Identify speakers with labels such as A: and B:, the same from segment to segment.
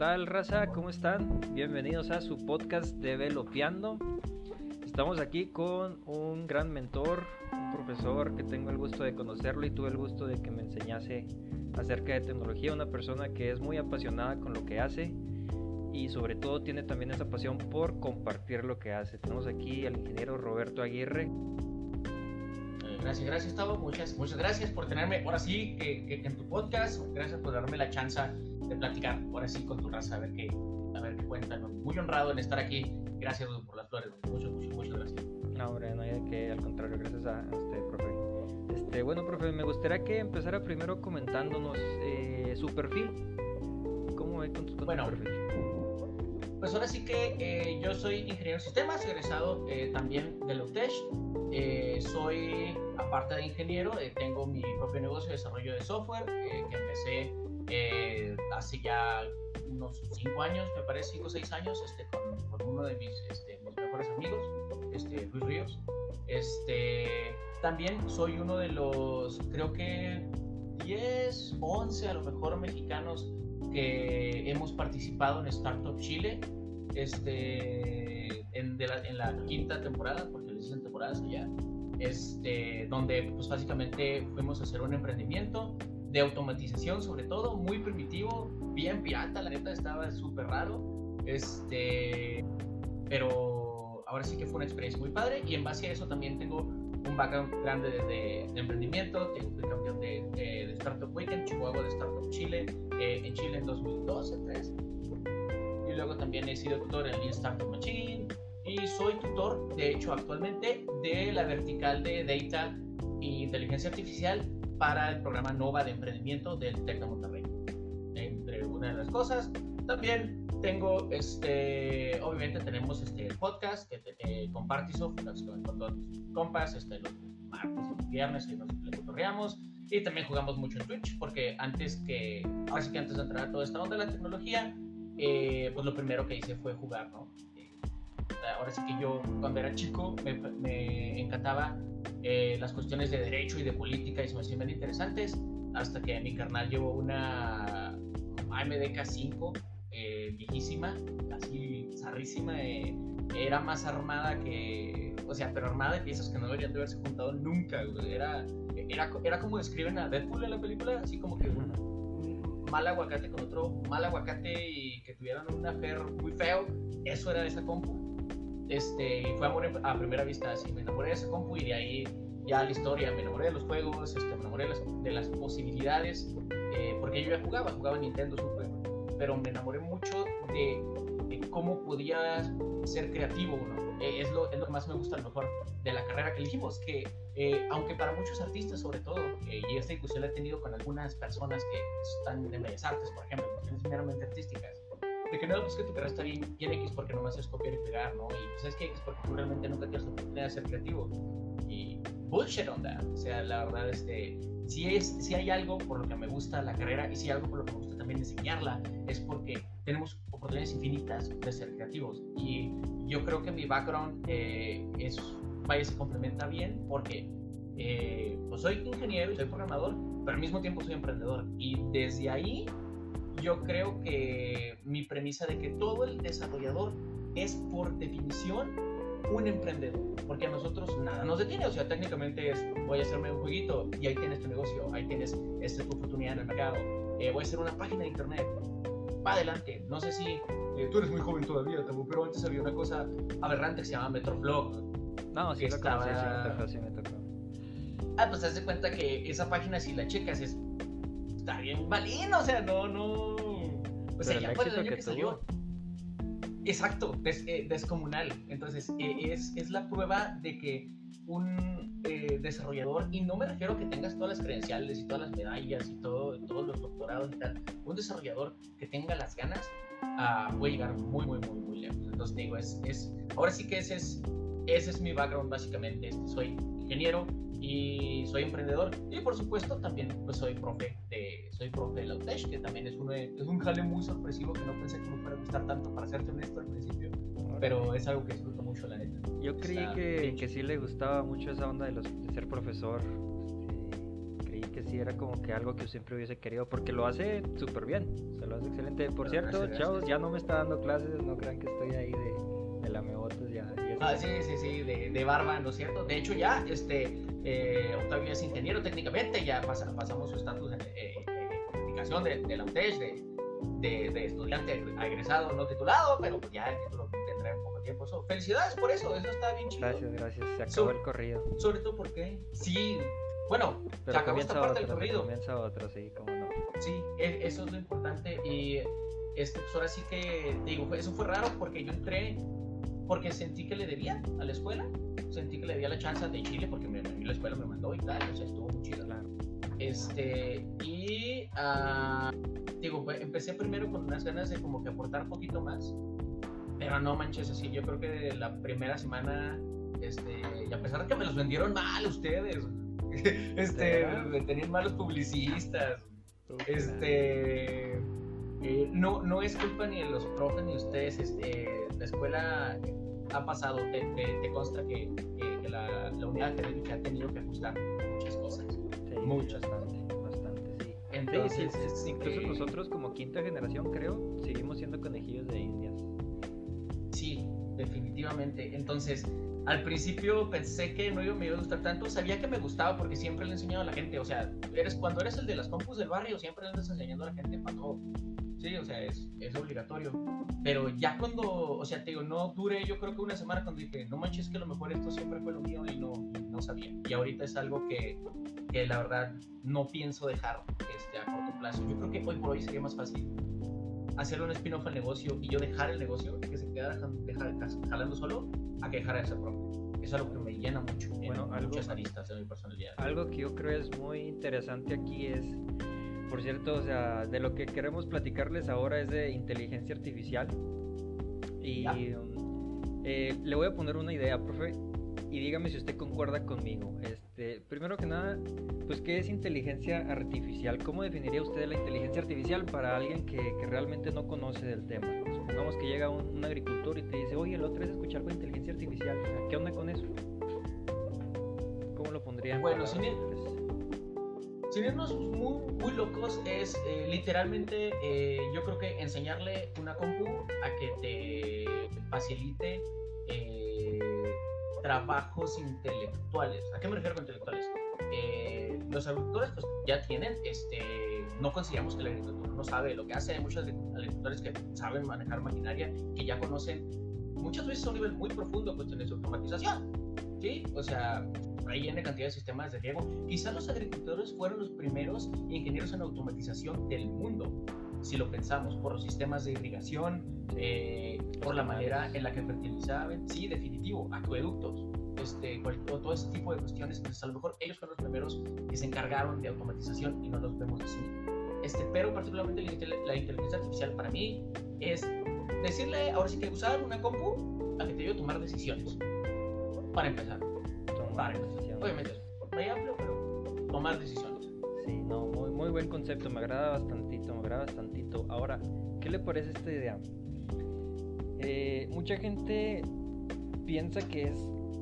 A: tal, raza? ¿Cómo están? Bienvenidos a su podcast Developeando. Estamos aquí con un gran mentor, un profesor que tengo el gusto de conocerlo y tuve el gusto de que me enseñase acerca de tecnología, una persona que es muy apasionada con lo que hace y sobre todo tiene también esa pasión por compartir lo que hace. Tenemos aquí al ingeniero Roberto Aguirre.
B: Gracias, gracias, Tavo. Muchas, muchas gracias por tenerme ahora sí en tu podcast. Gracias por darme la chance de platicar ahora sí con tu raza, a ver qué, a ver qué cuentan. Muy honrado en estar aquí. Gracias por las flores. Muchas, muchas, muchas gracias.
A: No, hombre, no hay que, al contrario, gracias a, usted, profe. Este, bueno, profe, me gustaría que empezara primero comentándonos eh, su perfil. ¿Cómo ve con, con
B: bueno, perfil? Pues ahora sí que eh, yo soy ingeniero de sistemas, egresado eh, también de la UTESH. soy, aparte de ingeniero, tengo mi propio negocio de desarrollo de software que empecé eh, hace ya unos 5 años, me parece, 5 o 6 años, este, con, uno de mis, este, mis, mejores amigos, este, Luis Ríos. Este, también soy uno de los, creo que 10, 11 a lo mejor mexicanos que hemos participado en Startup Chile este, en, la, en la quinta temporada, porque les dicen temporadas allá, este, donde pues básicamente fuimos a hacer un emprendimiento de automatización sobre todo, muy primitivo, bien pirata, la neta estaba súper raro, este, pero ahora sí que fue una experiencia muy padre y en base a eso también tengo un background grande de, emprendimiento, tengo campeón de, de, Startup Weekend, Chihuahua de Startup Chile, eh, en Chile en 2012, 3 y luego también he sido tutor en Lean Startup Machine y soy tutor, de hecho actualmente, de la vertical de Data e Inteligencia Artificial para el programa NOVA de emprendimiento del TEC de Monterrey. Entre una de las cosas, también tengo, este, obviamente tenemos este podcast que eh, con Partisoft, con todos los compas, este, los martes y los viernes y nos le cotorreamos. Y también jugamos mucho en Twitch, porque antes que, ahora sí que antes de entrar a toda esta onda de la tecnología, eh, pues lo primero que hice fue jugar, ¿no? Ahora sí que yo, cuando era chico, me, me encantaba eh, las cuestiones de derecho y de política y se me hacían interesantes, hasta que mi carnal llevó una AMDK5 eh, viejísima, así zarrísima, eh, era más armada que, o sea, pero armada de piezas que no deberían de haberse juntado nunca, era, era, era como describen a Deadpool en la película, así como que un, mal aguacate con otro mal aguacate y que tuvieran un affair muy feo, eso era de esa compu este, fue amor a primera vista, así me enamoré de esa compu y de ahí ya la historia, me enamoré de los juegos, este, me enamoré de las, posibilidades, eh, porque yo ya jugaba, jugaba Nintendo Super, pero me enamoré mucho de, cómo podía ser creativo uno. Eh, es, lo, es, lo, que más me gusta a lo mejor de la carrera que elegimos, que eh, aunque para muchos artistas sobre todo, y esta discusión la he tenido con algunas personas que están en Bellas Artes, por ejemplo, cuestiones meramente artísticas, de que no, pues que tu carrera está bien, bien X porque nomás es copiar y pegar, ¿no? Y pues es que X porque tú realmente nunca tienes la oportunidad de ser creativo. Y bullshit on that. O sea, la verdad, este, si, es, si hay algo por lo que me gusta la carrera y si hay algo por lo que me gusta también enseñarla, es porque tenemos oportunidades infinitas de ser creativos. Y yo creo que mi background eh, es, vaya, se complementa bien porque eh, pues soy ingeniero y soy programador, pero al mismo tiempo soy emprendedor. Y desde ahí yo creo que mi premisa de que todo el desarrollador es por definición un emprendedor, porque a nosotros nada nos detiene, o sea, técnicamente es, voy a hacerme un jueguito y ahí tienes tu negocio, ahí tienes esta tu oportunidad en el mercado, eh, voy a hacer una página de internet, va adelante, no sé si eh, tú eres muy joven todavía, pero antes había una cosa aberrante que se llama Metroflog.
A: No, sí, estaba... sí, me tocó,
B: Ah, pues te das cuenta que esa página si la checas es está bien balín, o sea, no, no. O sea, ya fue el año que, salió. Exacto, eh, descomunal. Entonces, eh, es, es, la prueba de que un eh, desarrollador, y no me refiero a que tengas todas las credenciales y todas las medallas y todo, todos los doctorados y tal, un desarrollador que tenga las ganas uh, puede llegar muy, muy, muy, muy lejos. Entonces, digo, es, es, ahora sí que ese es, ese es mi background básicamente. Soy ingeniero, y soy emprendedor y por supuesto también pues soy profe de soy profe de la UTESH que también es, uno es un jale muy sorpresivo que no pensé que me fuera a gustar tanto para serte honesto al principio pero es algo que disfruto mucho la neta
A: yo creí que, que, sí le gustaba mucho esa onda de, los, de ser profesor este, creí que sí era como que algo que siempre hubiese querido, porque lo hace súper bien, se lo hace excelente. Por cierto, chavos, ya no me está dando clases, no crean que estoy ahí de, de la meotas, ya.
B: Ah, sí, sí, sí, de, de, barba, ¿no es cierto? De hecho, ya, este, eh, Octavio es ingeniero técnicamente, ya pasamos su estatus en eh, eh de, de la UTES, de, de, estudiante egresado no titulado, pero pues ya el título tendrá un poco de tiempo. felicidades por eso, eso está bien chido.
A: Gracias, gracias, se acabó el corrido.
B: Sobre todo porque, sí, bueno, se acabó esta parte del corrido.
A: Comienza otro, sí, cómo no.
B: Sí, e, eso es lo importante y este, pues ahora sí que, digo, eso fue raro porque yo entré porque sentí que le debía a la escuela, sentí que le debía la chance de Chile porque me, la escuela me mandó y tal, o sea, estuvo muy chido. Claro. Este, y uh, digo, pues, empecé primero con unas ganas de como que aportar un poquito más, pero no manches así, yo creo que la primera semana, este, y a pesar de que me los vendieron mal ustedes, este, me tenían malos publicistas, este, eh, no, no es culpa ni de los profes ni de ustedes, este, la escuela ha pasado, te, te, consta que, que, la, la unidad académica ha tenido que ajustar muchas cosas muchas.
A: Bastante, bastante, sí. Entonces, incluso nosotros como quinta generación, creo, seguimos siendo conejillos de indias.
B: Sí, definitivamente. Entonces, al principio pensé que no me iba a gustar tanto, sabía que me gustaba porque siempre le he enseñado a la gente, o sea, eres cuando eres el de las compus del barrio, siempre le andas enseñando a la gente para todo. Sí, o sea, es, es, obligatorio. Pero ya cuando, o sea, te digo, no duré yo creo que una semana cuando dije, no manches que lo mejor esto siempre fue lo mío y no, no sabía. Y ahorita es algo que, que la verdad no pienso dejar este, a corto plazo. Yo creo que hoy por hoy sería más fácil hacer un spin-off al negocio y yo dejar el negocio, que se quedara dejar, jalando solo, a que dejara de ser propio. Es algo que me llena mucho bueno, en algo, muchas aristas de mi personalidad.
A: Algo que yo creo es muy interesante aquí es por cierto, o sea, de lo que queremos platicarles ahora es de inteligencia artificial. Y um, eh, le voy a poner una idea, profe, y dígame si usted concuerda conmigo. Este, primero que nada, pues, ¿qué es inteligencia artificial? ¿Cómo definiría usted la inteligencia artificial para alguien que, realmente no conoce del tema? Supongamos que llega un, agricultor y te dice, oye, el otro es escuchar de inteligencia artificial. ¿Qué onda con eso? ¿Cómo lo pondrían?
B: Bueno, sin, irnos muy, muy locos, es eh, literalmente, eh, yo creo que enseñarle una compu a que te facilite eh, trabajos intelectuales. ¿A qué me refiero con intelectuales? los agricultores pues, ya tienen, este, no consideramos que el agricultor no sabe lo que hace. Hay muchos agricultores que saben manejar maquinaria, que ya conocen muchas veces a un nivel muy profundo cuestiones de automatización. ¿sí? O sea, hay N cantidad de sistemas de riego. Quizás los agricultores fueron los primeros ingenieros en automatización del mundo, si lo pensamos, por los sistemas de irrigación, eh, por la manera en la que fertilizaban, sí, definitivo, acueductos, este, todo ese tipo de cuestiones. Entonces, a lo mejor ellos fueron los primeros que se encargaron de automatización y no los vemos así. Este, pero particularmente la, inteligencia artificial para mí es decirle, ahora sí que usar una compu a que te ayude a tomar decisiones. Para empezar tomar decisiones. Obviamente muy amplio, pero tomar decisiones.
A: Sí, no, muy, muy buen concepto, me agrada bastantito, me agrada bastantito. Ahora, ¿qué le parece esta idea? Eh, mucha gente piensa que es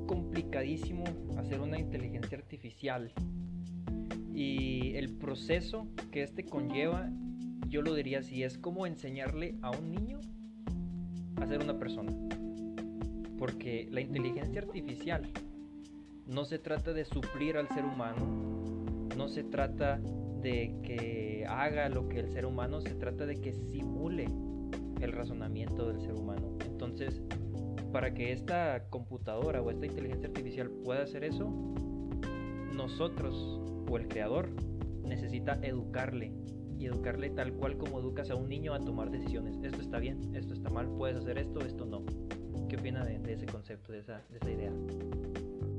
A: complicadísimo hacer una inteligencia artificial y el proceso que este conlleva, yo lo diría así, es como enseñarle a un niño a ser una persona. Porque la inteligencia artificial no se trata de suplir al ser humano, no se trata de que haga lo que el ser humano, se trata de que simule el razonamiento del ser humano. Entonces, para que esta computadora o esta inteligencia artificial pueda hacer eso, nosotros o el creador necesita educarle y educarle tal cual como educas a un niño a tomar decisiones. Esto está bien, esto está mal, puedes hacer esto, esto no. ¿Qué opina de, ese concepto, de esa, de esa idea?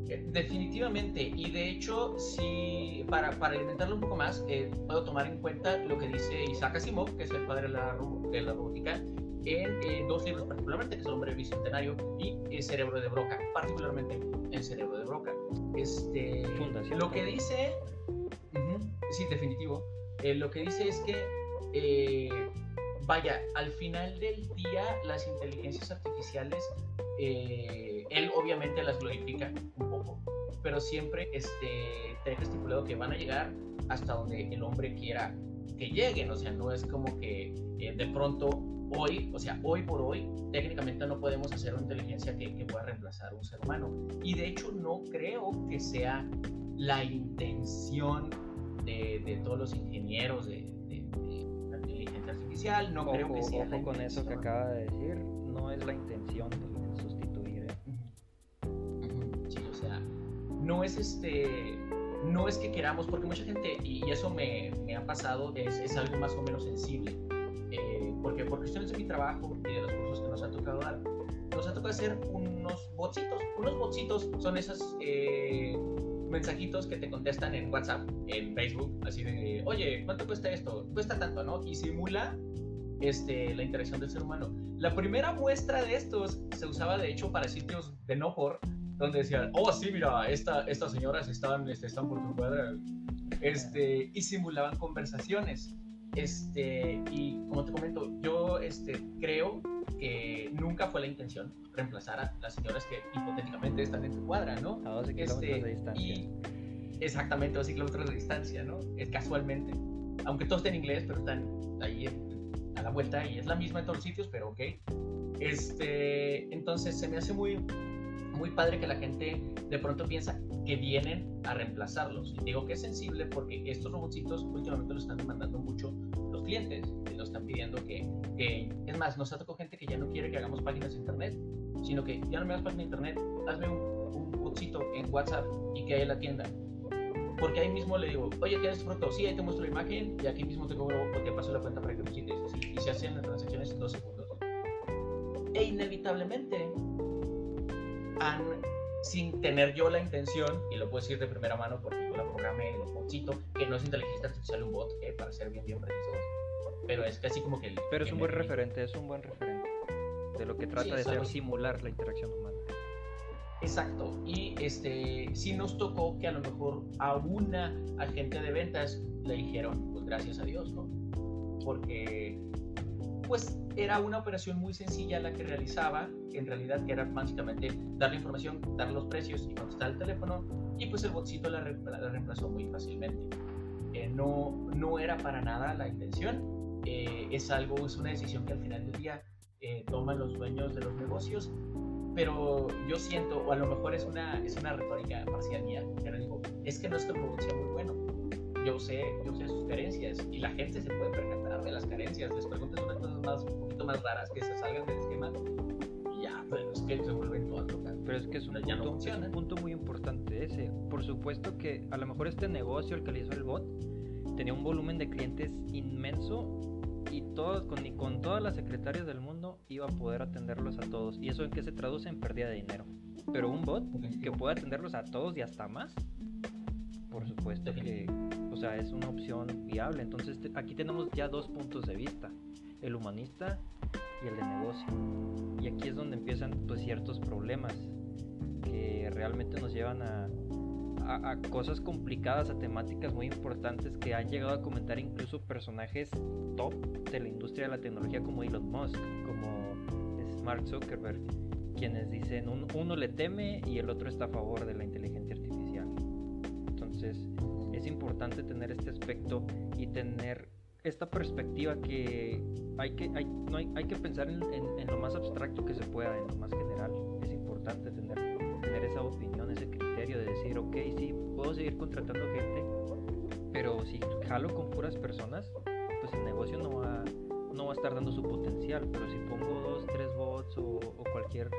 B: Eh, definitivamente, y de hecho, si para, para alimentarlo un poco más, eh, puedo tomar en cuenta lo que dice Isaac Asimov, que es el padre de la, de la robótica, en eh, dos libros particularmente, que El hombre bicentenario y El cerebro de Broca, particularmente El cerebro de Broca. Este, Fundación. Lo que dice, sí, definitivo, lo que dice es que, vaya, al final del día las inteligencias artificiales él obviamente las glorifica un poco, pero siempre este, te deja estipulado que van a llegar hasta donde el hombre quiera que lleguen, o sea, no es como que eh, de pronto hoy, o sea, hoy por hoy, técnicamente no podemos hacer una inteligencia que, que, pueda reemplazar a un ser humano. Y de hecho no creo que sea la intención de, de todos los ingenieros de, de, la inteligencia artificial, no creo que sea...
A: Ojo con eso que acaba de decir, no es la intención de
B: no es este no es que queramos, porque mucha gente, y eso me, ha pasado, es, es, algo más o menos sensible, eh, porque por cuestiones de mi trabajo y de los cursos que nos ha tocado dar, nos ha tocado hacer unos botsitos. Unos botsitos son esos eh, mensajitos que te contestan en WhatsApp, en Facebook, así de, oye, ¿cuánto cuesta esto? Cuesta tanto, ¿no? Y simula este, la interacción del ser humano. La primera muestra de estos se usaba de hecho para sitios de no por donde decían, oh, sí, mira, esta, estas señoras están, este, están por tu cuadra, este, y simulaban conversaciones. Este, y como te comento, yo este, creo que nunca fue la intención reemplazar a las señoras que hipotéticamente están en tu cuadra, ¿no?
A: A 12 kilómetros este, de distancia. Y
B: exactamente, 12 kilómetros de distancia, ¿no? Es casualmente. Aunque todo esté en inglés, pero están ahí a la vuelta y es la misma en todos los sitios, pero ok. Este, entonces se me hace muy, muy padre que la gente de pronto piensa que vienen a reemplazarlos. Y digo que es sensible porque estos robotcitos últimamente lo están demandando mucho los clientes. Lo están pidiendo que, que, es más, nos ha tocado gente que ya no quiere que hagamos páginas de internet, sino que ya no me hagas página de internet, hazme un, un botcito en WhatsApp y que haya la tienda. Porque ahí mismo le digo, oye, ¿tienes pronto? Sí, ahí te muestro la imagen y aquí mismo te cobro o te paso la cuenta para que lo quites. Y se hacen las transacciones en dos segundos. E inevitablemente han, sin tener yo la intención, y lo puedo decir de primera mano porque yo la programé, lo botcito, que no es inteligencia artificial un bot, eh, para ser bien, bien precisos, pero es casi como que... El,
A: pero es un buen referente, es un buen referente de lo que trata de ser simular la interacción humana.
B: Exacto, y este, sí nos tocó que a lo mejor a una agente de ventas le dijeron, pues gracias a Dios, ¿no? Porque pues era una operación muy sencilla la que realizaba, en realidad que era básicamente dar la información, dar los precios y contestar el teléfono, y pues el botcito la, la reemplazó muy fácilmente. Eh, no, no era para nada la intención, eh, es algo, es una decisión que al final del día eh, toman los dueños de los negocios, pero yo siento, o a lo mejor es una, es una retórica parcial mía, pero digo, es que nuestro robot sea muy bueno, yo sé, yo sé sus carencias y la gente se puede percatar de las carencias, les preguntas unas cosas más, un poquito más raras que se salgan del esquema y ya, pues es que se vuelven todas locas.
A: Pero es que es un, punto, no es un punto muy importante ese. Por supuesto que a lo mejor este negocio, el que le hizo el bot, tenía un volumen de clientes inmenso y todos, con, con todas las secretarias del mundo iba a poder atenderlos a todos. ¿Y eso en qué se traduce? En pérdida de dinero. Pero un bot que pueda atenderlos a todos y hasta más, por supuesto que o sea, es una opción viable. Entonces aquí tenemos ya dos puntos de vista, el humanista y el de negocio. Y aquí es donde empiezan pues ciertos problemas que realmente nos llevan a, a, cosas complicadas, a temáticas muy importantes que han llegado a comentar incluso personajes top de la industria de la tecnología como Elon Musk, como Mark Zuckerberg, quienes dicen uno le teme y el otro está a favor de la inteligencia artificial. Entonces, es importante tener este aspecto y tener esta perspectiva que hay que, hay, no hay, hay que pensar en, en, lo más abstracto que se pueda, en lo más general. Es importante tener, tener esa opinión, ese criterio de decir, ok, sí, puedo seguir contratando gente, pero si jalo con puras personas, pues el negocio no va, no va a estar dando su potencial, pero si pongo dos, tres bots o, o cualquier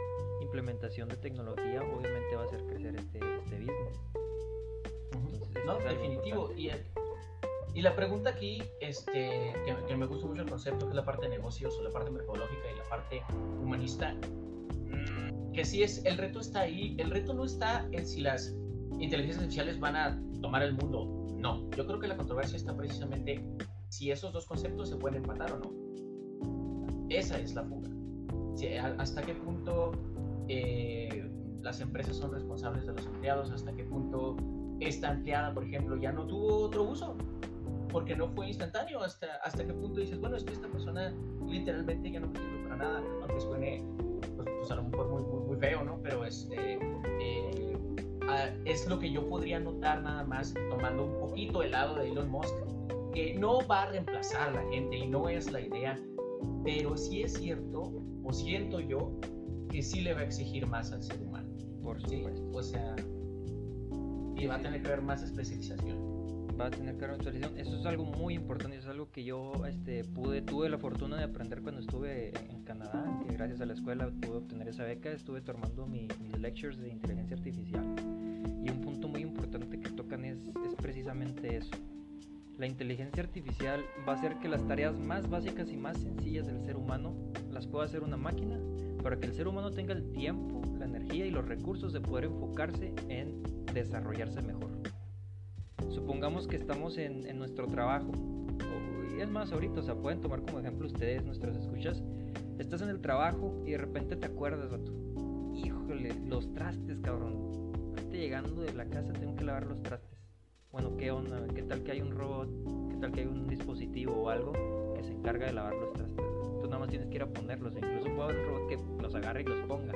A: implementación de tecnología, obviamente va a hacer crecer este, este business.
B: No, definitivo. Y, y, la pregunta aquí, este, que, me gusta mucho el concepto, que es la parte de negocios o la parte mercadológica y la parte humanista, mm, que sí es, el reto está ahí. El reto no está en si las inteligencias artificiales van a tomar el mundo. No, yo creo que la controversia está precisamente si esos dos conceptos se pueden empatar o no. Esa es la fuga. hasta qué punto eh, las empresas son responsables de los empleados, hasta qué punto esta empleada, por ejemplo, ya no tuvo otro uso porque no fue instantáneo. Hasta, hasta qué punto dices, bueno, es que esta persona literalmente ya no me sirve para nada, aunque suene pues, pues, a lo mejor muy, muy, muy, feo, ¿no? Pero este, eh, ah, es lo que yo podría notar nada más tomando un poquito el lado de Elon Musk, que no va a reemplazar a la gente y no es la idea, pero sí es cierto, o siento yo, que sí le va a exigir más al ser humano.
A: Por supuesto.
B: O sea, y va a tener que haber más especialización
A: va a tener que haber actualización. Eso es algo muy importante, es algo que yo este, pude, tuve la fortuna de aprender cuando estuve en Canadá, que gracias a la escuela pude obtener esa beca, estuve tomando mis lectures de inteligencia artificial. Y un punto muy importante que tocan es, es precisamente eso. La inteligencia artificial va a hacer que las tareas más básicas y más sencillas del ser humano las pueda hacer una máquina para que el ser humano tenga el tiempo, la energía y los recursos de poder enfocarse en desarrollarse mejor supongamos que estamos en, nuestro trabajo, y es más ahorita, o sea, pueden tomar como ejemplo ustedes, nuestras escuchas, estás en el trabajo y de repente te acuerdas, vato, híjole, los trastes, cabrón, ahorita llegando de la casa tengo que lavar los trastes. Bueno, ¿qué onda? ¿Qué tal que hay un robot? ¿Qué tal que hay un dispositivo o algo que se encarga de lavar los trastes? Tú nada más tienes que ir a ponerlos, incluso puede haber un robot que los agarre y los ponga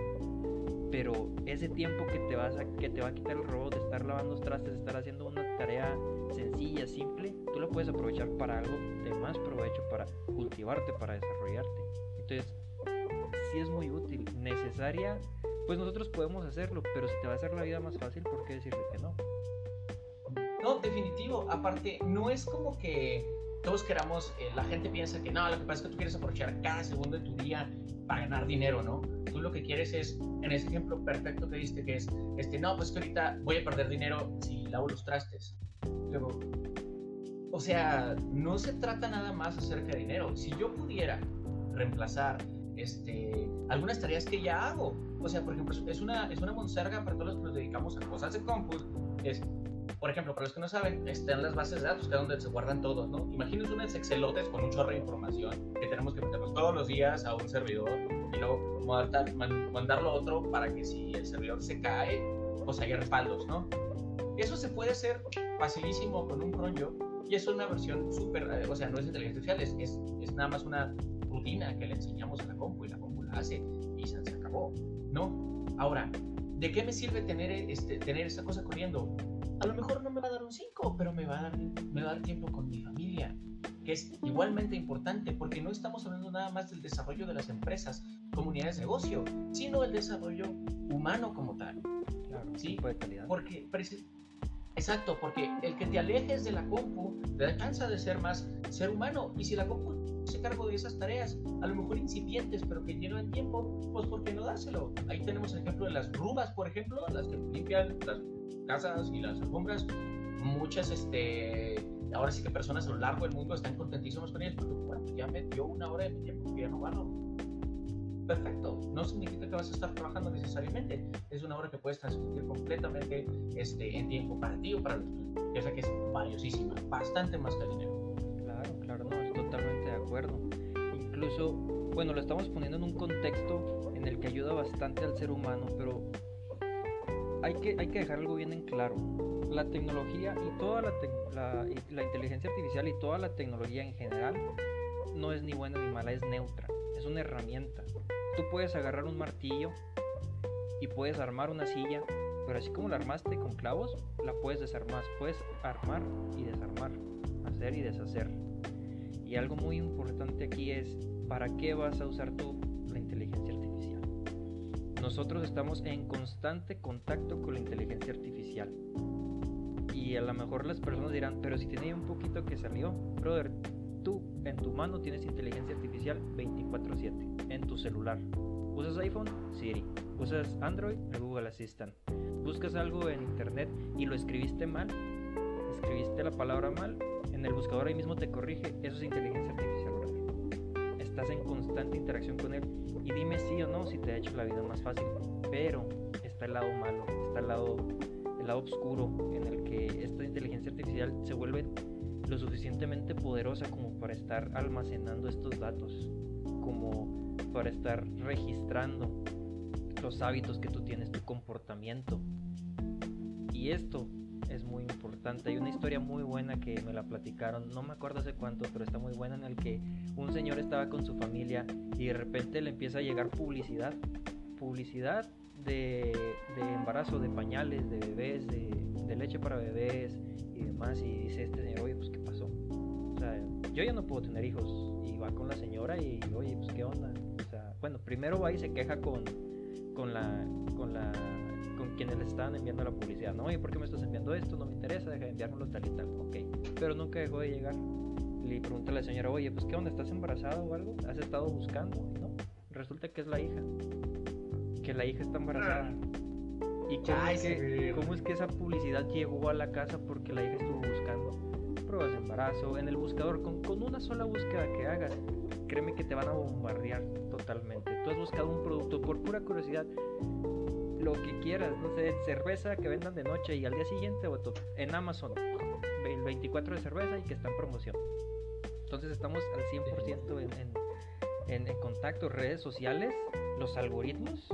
A: pero ese tiempo que te, vas a, que te va a quitar el robot de estar lavando trastes, de estar haciendo una tarea sencilla, simple, tú lo puedes aprovechar para algo de más provecho, para cultivarte, para desarrollarte. Entonces, sí es muy útil, necesaria, pues nosotros podemos hacerlo, pero si te va a hacer la vida más fácil, ¿por qué decirle que no?
B: No, definitivo. Aparte, no es como que todos queramos, eh, la gente piensa que no, lo que pasa es que tú quieres aprovechar cada segundo de tu día para ganar dinero, ¿no? Tú lo que quieres es, en ese ejemplo perfecto que diste, que es, este, no, pues que ahorita voy a perder dinero si lavo los trastes. Luego, o sea, no se trata nada más acerca de dinero. Si yo pudiera reemplazar este, algunas tareas que ya hago, o sea, por ejemplo, es una, es una monserga para todos los que nos dedicamos a cosas de compus, es por ejemplo, para los que no saben, están las bases de datos, que es donde se guardan todos, ¿no? Imagínense unas Excelotes con un chorro de información que tenemos que meterlos todos los días a un servidor y luego mandarlo a otro para que si el servidor se cae, pues haya respaldos, ¿no? Eso se puede hacer facilísimo con un cronjo y es una versión súper, eh, o sea, no es inteligencia artificial, es, es, nada más una rutina que le enseñamos a la compu y la compu la hace y se, acabó, ¿no? Ahora, ¿de qué me sirve tener, este, tener esta cosa corriendo? A lo mejor no me va a dar un 5, pero me va, a dar, me va a dar tiempo con mi familia, que es igualmente importante, porque no estamos hablando nada más del desarrollo de las empresas, comunidades de negocio, sino el desarrollo humano como tal.
A: Claro, ¿sí? de calidad.
B: Porque, exacto, porque el que te alejes de la compu te da chance de ser más ser humano, y si la compu se cargo de esas tareas, a lo mejor incipientes, pero que llevan tiempo, pues ¿por qué no dárselo? Ahí tenemos el ejemplo de las rubas, por ejemplo, las que limpian las casas y las alfombras, muchas, este, ahora sí que personas a lo largo del mundo están contentísimos con ellas porque, bueno, ya me dio una hora de mi tiempo ya no gano. Perfecto, no significa que vas a estar trabajando necesariamente, es una hora que puedes transmitir completamente este, en tiempo para ti o para los Ya sé que es valiosísima, bastante más que dinero.
A: Claro, claro, no, estoy totalmente de acuerdo. Incluso, bueno, lo estamos poniendo en un contexto en el que ayuda bastante al ser humano, pero hay que, hay que dejar algo bien en claro. La tecnología y toda la, la, inteligencia artificial y toda la tecnología en general no es ni buena ni mala, es neutra. Es una herramienta. Tú puedes agarrar un martillo y puedes armar una silla, pero así como la armaste con clavos, la puedes desarmar. Puedes armar y desarmar, hacer y deshacer. Y algo muy importante aquí es, ¿para qué vas a usar tú la? Nosotros estamos en constante contacto con la inteligencia artificial. Y a lo mejor las personas dirán, pero si tiene un poquito que salió, brother, tú en tu mano tienes inteligencia artificial 24/7 en tu celular. ¿Usas iPhone? Siri. ¿Usas Android? El Google Assistant. ¿Buscas algo en internet y lo escribiste mal? ¿Escribiste la palabra mal? En el buscador ahí mismo te corrige. Eso es inteligencia artificial. Estás en constante interacción con él y dime sí o no si te ha hecho la vida más fácil. Pero está el lado malo, está el lado, el lado oscuro en el que esta inteligencia artificial se vuelve lo suficientemente poderosa como para estar almacenando estos datos, como para estar registrando los hábitos que tú tienes, tu comportamiento. Y esto es muy importante. Hay una historia muy buena que me la platicaron, no me acuerdo hace cuánto, pero está muy buena en el que un señor estaba con su familia y de repente le empieza a llegar publicidad, publicidad de, embarazo, de pañales, de bebés, de, leche para bebés y demás. Y dice este señor, oye, pues ¿qué pasó? O yo ya no puedo tener hijos. Y va con la señora y, oye, pues ¿qué onda? Bueno, primero va y se queja con, con la, quienes le están enviando la publicidad. No, oye, ¿por qué me estás enviando esto? No me interesa, deja de enviármelo tal y tal. Ok, pero nunca dejó de llegar. Le pregunta a la señora, oye, pues ¿qué onda? ¿Estás embarazada o algo? ¿Has estado buscando? No, resulta que es la hija. Que la hija está embarazada. ¿Y cómo, es que, cómo es que esa publicidad llegó a la casa porque la hija estuvo buscando pruebas de embarazo en el buscador? Con, con una sola búsqueda que hagas, créeme que te van a bombardear totalmente. Tú has buscado un producto por pura curiosidad, lo que quieras, no sé, cerveza que vendan de noche y al día siguiente o en Amazon, el 24 de cerveza y que está en promoción. Entonces estamos al 100% en, en, contacto, redes sociales, los algoritmos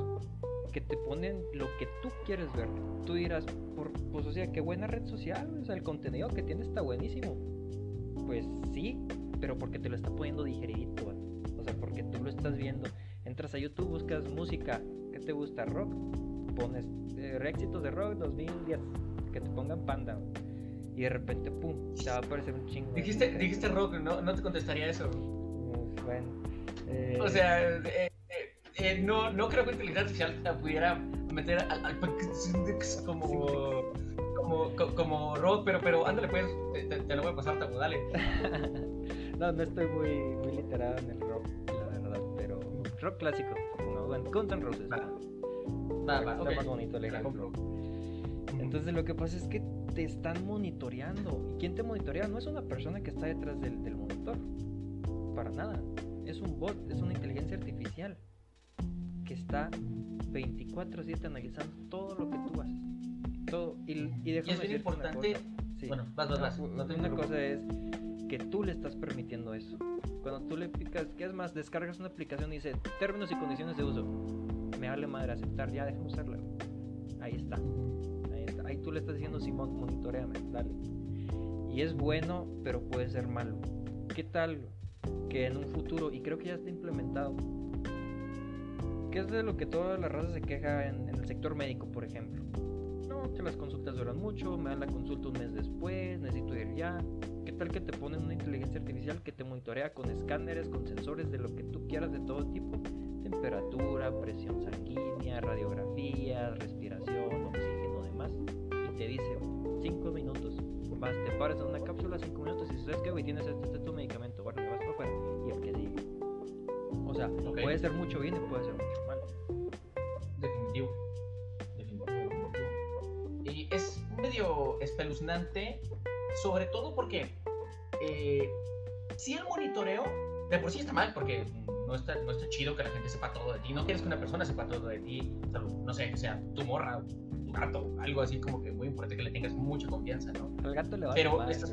A: que te ponen lo que tú quieres ver. Tú dirás, por, pues o sea, qué buena red social, o sea, el contenido que tiene está buenísimo. Pues sí, pero porque te lo está poniendo digeridito, o sea, porque tú lo estás viendo. Entras a YouTube, buscas música, ¿qué te gusta? Rock, pones eh, éxitos de rock 2010, que te pongan panda. Y de repente, pum, te va a aparecer un chingo.
B: Dijiste, dijiste rock, no, no te contestaría eso.
A: Bueno.
B: Eh... O sea, eh, eh, no, no creo que inteligencia artificial pudiera meter al, al como, como, como rock, pero, pero ándale pues, te, te, lo voy a pasar, Tabu, dale.
A: no, no estoy muy, muy literado en el rock, la verdad, pero rock clásico, como Guns N' Roses.
B: Va, va
A: está
B: okay.
A: más bonito el ejemplo. Entonces lo que pasa es que te están monitoreando. ¿Y quién te monitorea? No es una persona que está detrás del, del monitor. Para nada. Es un bot, es una inteligencia artificial que está 24/7 analizando todo lo que tú haces. Todo. Y, y,
B: y es bien importante.
A: Sí.
B: Bueno, vas, vas, vas. No te
A: una cosa es que tú le estás permitiendo eso. Cuando tú le picas, ¿qué es más? Descargas una aplicación y dice términos y condiciones de uso. Vale madre aceptar, ya déjame usarla. Ahí está. Ahí está. Ahí tú le estás diciendo, Simón, monitoreame, dale. Y es bueno, pero puede ser malo. ¿Qué tal que en un futuro, y creo que ya está implementado, que es de lo que toda la raza se queja en, en, el sector médico, por ejemplo. No, que las consultas duran mucho, me dan la consulta un mes después, necesito ir ya. ¿Qué tal que te ponen una inteligencia artificial que te monitorea con escáneres, con sensores de lo que tú quieras de todo tipo? Temperatura, presión sanguínea, radiografía, respiración, oxígeno, demás. Y te dice, 5 minutos. Vas, te paras en una cápsula 5 minutos y sabes que, güey, tienes este, este tu medicamento. Bueno, vas para afuera y el que sigue. O sea, okay. puede ser mucho bien y puede ser mucho mal.
B: Definitivo. Definitivo. Y es medio espeluznante, sobre todo porque eh, si el monitoreo de por sí está mal, porque no está, no está chido que la gente sepa todo de ti. No quieres que una persona sepa todo de ti. No sé, que sea tu morra, tu gato, algo así como que muy importante que le tengas mucha confianza, ¿no?
A: Al gato le vale
B: Pero
A: madre,
B: estás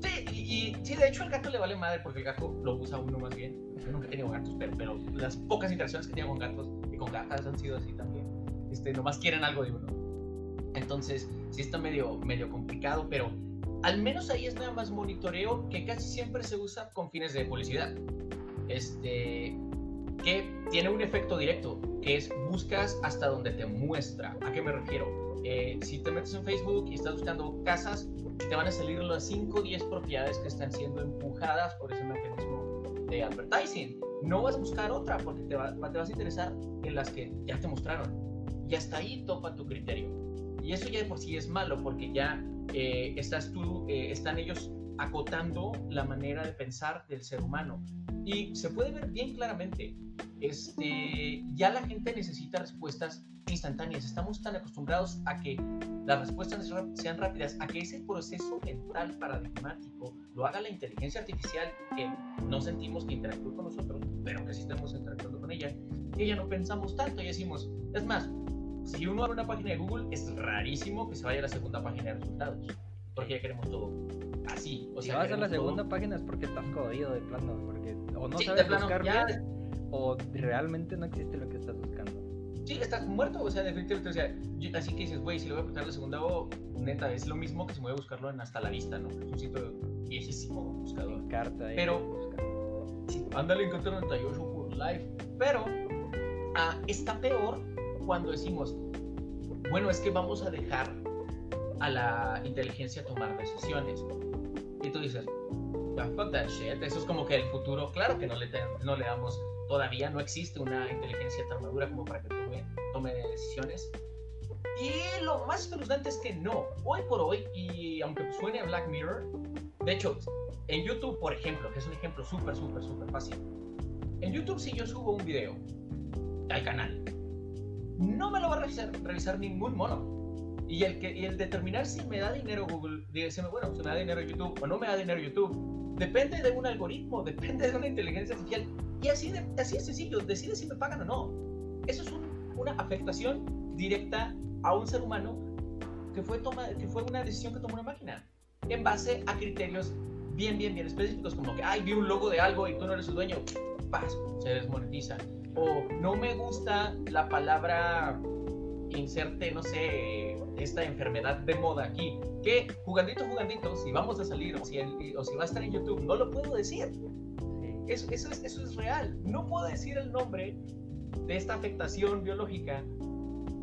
B: Sí, y, y, sí, de hecho al gato le vale madre porque el gato lo usa uno más bien. Yo nunca he tenido gatos, pero, pero las pocas interacciones que tengo con gatos y con gatas han sido así también. Este, nomás quieren algo de uno. Entonces, sí está medio, medio complicado, pero al menos ahí es nada más monitoreo que casi siempre se usa con fines de publicidad. Este, que tiene un efecto directo, que es buscas hasta donde te muestra. ¿A qué me refiero? Eh, si te metes en Facebook y estás buscando casas, te van a salir las 5 o 10 propiedades que están siendo empujadas por ese mecanismo de advertising. No vas a buscar otra porque te, va, te vas a interesar en las que ya te mostraron. Y hasta ahí topa tu criterio. Y eso ya de por sí es malo porque ya eh, estás tú, eh, están ellos acotando la manera de pensar del ser humano. Y se puede ver bien claramente, este, ya la gente necesita respuestas instantáneas. Estamos tan acostumbrados a que las respuestas sean rápidas, a que ese proceso mental paradigmático lo haga la inteligencia artificial, que no sentimos que interactúe con nosotros, pero que sí estamos interactuando con ella, que ya no pensamos tanto y decimos, es más, si uno abre una página de Google, es rarísimo que se vaya a la segunda página de resultados, porque ya queremos todo así.
A: O si sea, vas a la segunda todo... página es porque estás jodido de plano, porque o no
B: sí,
A: sabes
B: plano,
A: buscar
B: ya...
A: bien, o realmente no existe lo que estás buscando.
B: Sí, estás muerto, o sea, definitivamente, o sea, yo, así que dices, güey, si le voy a apretar la segunda O, neta, es lo mismo que si me voy a buscarlo en Hasta la Vista, ¿no? Es un sitio viejísimo buscador.
A: Carta ahí
B: Pero, ándale, encuentra 98 por live, pero ah, está peor cuando decimos, bueno, es que vamos a dejar a la inteligencia tomar decisiones. Y tú dices, fuck that shit. Eso es como que el futuro, claro que no le, no le damos, todavía no existe una inteligencia tan madura como para que tome, tome decisiones. Y lo más espeluznante es que no. Hoy por hoy, y aunque suene a Black Mirror, de hecho, en YouTube, por ejemplo, que es un ejemplo súper, súper, súper fácil. En YouTube, si yo subo un video al canal, no me lo va a revisar, revisar ningún mono. Y el, que, y el determinar si me da dinero Google, dice, bueno, si me da dinero YouTube o no me da dinero YouTube, depende de un algoritmo, depende de una inteligencia artificial. Y así, de, así es sencillo, decide si me pagan o no. Eso es una afectación directa a un ser humano que fue, toma, que fue una decisión que tomó una máquina en base a criterios bien, bien, bien específicos, como que, ay, vi un logo de algo y tú no eres su dueño, paz, se desmonetiza. O no me gusta la palabra inserte, no sé, esta enfermedad de moda aquí, que jugandito, jugandito, si vamos a salir o si, o si va a estar en YouTube, no lo puedo decir. Eso, eso, es, eso es real. No puedo decir el nombre de esta afectación biológica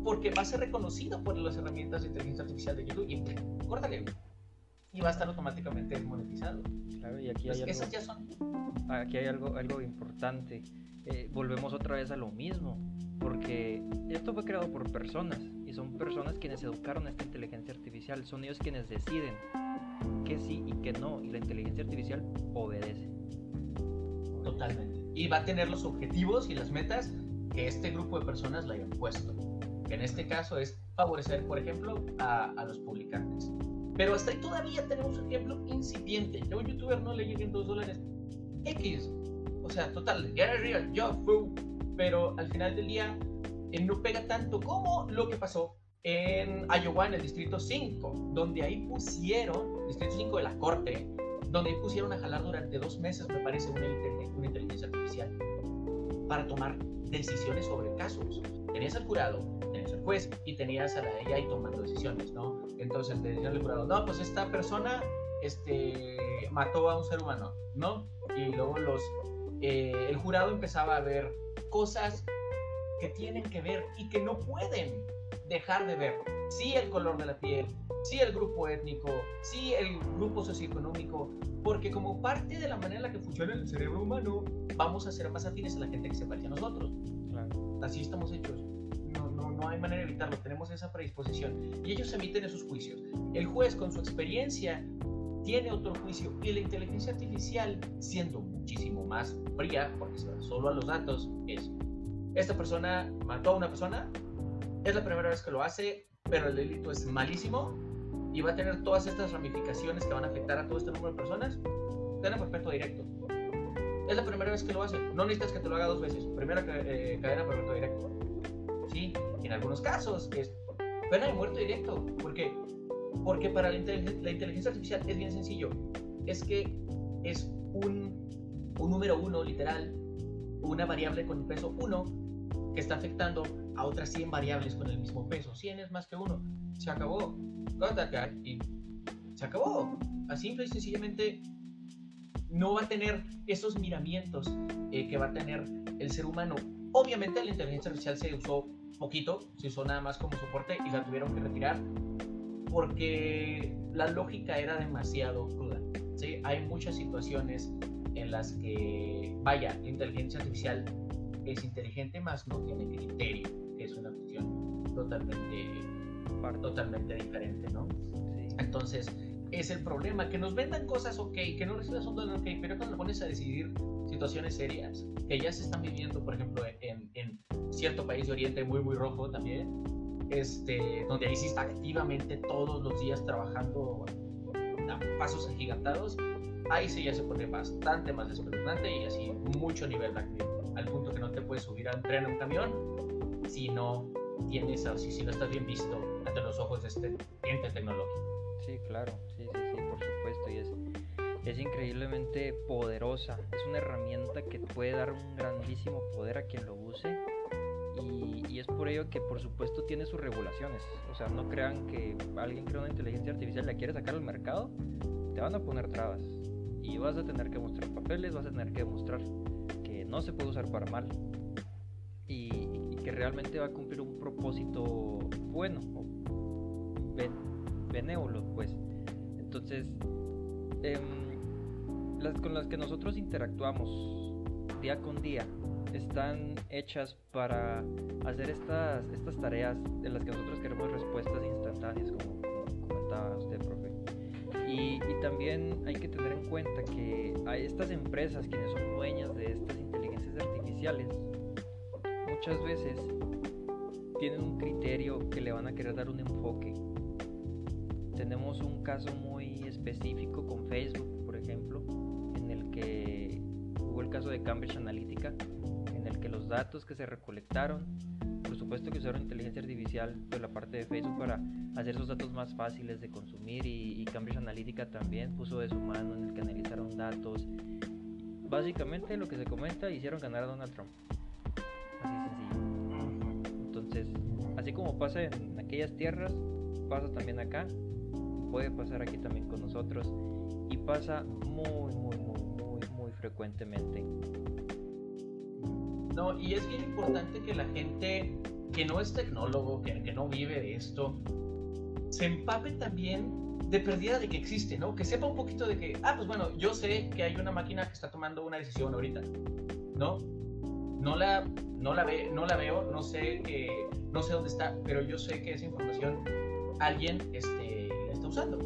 B: porque va a ser reconocido por las herramientas de inteligencia artificial de YouTube y córtale y va a estar automáticamente monetizado.
A: Claro, y aquí hay, algo,
B: ya son...
A: aquí hay algo, algo importante. Eh, volvemos otra vez a lo mismo, porque esto fue creado por personas y son personas quienes educaron esta inteligencia artificial, son ellos quienes deciden que sí y que no, y la inteligencia artificial obedece.
B: Totalmente. Y va a tener los objetivos y las metas que este grupo de personas le hayan puesto, que en este caso es favorecer, por ejemplo, a, a los publicantes. Pero hasta ahí todavía tenemos un ejemplo incipiente. A un youtuber no le lleguen 2 dólares. X. O sea, total, era real, yo fue. Pero al final del día eh, no pega tanto como lo que pasó en Iowa, en el distrito 5, donde ahí pusieron, distrito 5 de la corte, donde ahí pusieron a jalar durante dos meses, me parece, una, una inteligencia artificial para tomar decisiones sobre casos. Tenías al jurado, tenías al juez y tenías a la ahí tomando decisiones, ¿no? Entonces le decían al jurado, no, pues esta persona este, mató a un ser humano, ¿no? Y luego los, eh, el jurado empezaba a ver cosas que tienen que ver y que no pueden dejar de ver. Sí el color de la piel, sí el grupo étnico, sí el grupo socioeconómico, porque como parte de la manera en la que funciona el cerebro humano, vamos a ser más afines a la gente que se parece a nosotros. Así estamos hechos. No, no, no hay manera de evitarlo, tenemos esa predisposición. Y ellos emiten esos juicios. El juez, con su experiencia, tiene otro juicio. Y la inteligencia artificial, siendo muchísimo más fría, porque solo a los datos, es: esta persona mató a una persona, es la primera vez que lo hace, pero el delito es malísimo y va a tener todas estas ramificaciones que van a afectar a todo este número de personas, cadena perpetua directo. Es la primera vez que lo hace. No necesitas que te lo haga dos veces. Primera eh, cadena perpetua directo. Sí, en algunos casos es pena de muerte directo. ¿Por qué? Porque para la, inteligencia artificial es bien sencillo. Es que es un, un número uno, literal, una variable con peso 1 que está afectando a otras 100 variables con el mismo peso. 100 es más que 1. Se acabó y se acabó. Así simple y sencillamente no va a tener esos miramientos eh, que va a tener el ser humano. Obviamente la inteligencia artificial se usó poquito, se usó nada más como soporte y la tuvieron que retirar porque la lógica era demasiado cruda. ¿sí? Hay muchas situaciones en las que, vaya, la inteligencia artificial es inteligente, más no tiene criterio, que es una cuestión totalmente totalmente diferente, ¿no? Entonces, es el problema, que nos vendan cosas ok, que no recibas un dólar ok, pero cuando pones a decidir situaciones serias que ya se están viviendo, por ejemplo, en, en cierto país de Oriente muy, muy rojo también, este, donde ahí sí está activamente todos los días trabajando a pasos agigantados, ahí sí ya se pone bastante más espeluznante y así mucho nivel de al punto que no te puedes subir al tren o un camión si no tienes, o si no estás bien visto ante los ojos de este ente tecnológico.
A: Sí, claro, sí, sí, sí, por supuesto, y es, es increíblemente poderosa, es una herramienta que puede dar un grandísimo poder a quien lo use y, y, es por ello que por supuesto tiene sus regulaciones. O sea, no crean que alguien crea una inteligencia artificial y la quiere sacar al mercado, te van a poner trabas. Y vas a tener que mostrar papeles, vas a tener que demostrar que no se puede usar para mal. Y, que realmente va a cumplir un propósito bueno o benévolo, pues. Entonces, em, las con las que nosotros interactuamos día con día están hechas para hacer estas, estas tareas de las que nosotros queremos respuestas instantáneas, como, comentaba usted, profe. Y, y, también hay que tener en cuenta que hay estas empresas, quienes son dueñas de estas inteligencias artificiales, muchas veces tienen un criterio que le van a querer dar un enfoque. Tenemos un caso muy específico con Facebook, por ejemplo, en el que hubo el caso de Cambridge Analytica, en los datos que se recolectaron, por supuesto que usaron inteligencia artificial de la parte de Facebook para hacer esos datos más fáciles de consumir y, y Cambridge Analytica también puso de su mano en el que analizaron datos. Básicamente lo que se comenta hicieron ganar a Donald Trump. Así sencillo. Entonces, así como pasa en aquellas tierras, pasa también acá, puede pasar aquí también con nosotros y pasa muy, muy, muy, muy, muy frecuentemente.
B: No, y es bien importante que la gente que no es tecnólogo, que, que no vive de esto, se empape también de pérdida de que existe, ¿no? Que sepa un poquito de que, ah, pues bueno, yo sé que hay una máquina que está tomando una decisión ahorita, ¿no? No la, no la, ve, no la veo, no sé, que, no sé dónde está, pero yo sé que esa información alguien este, está usando,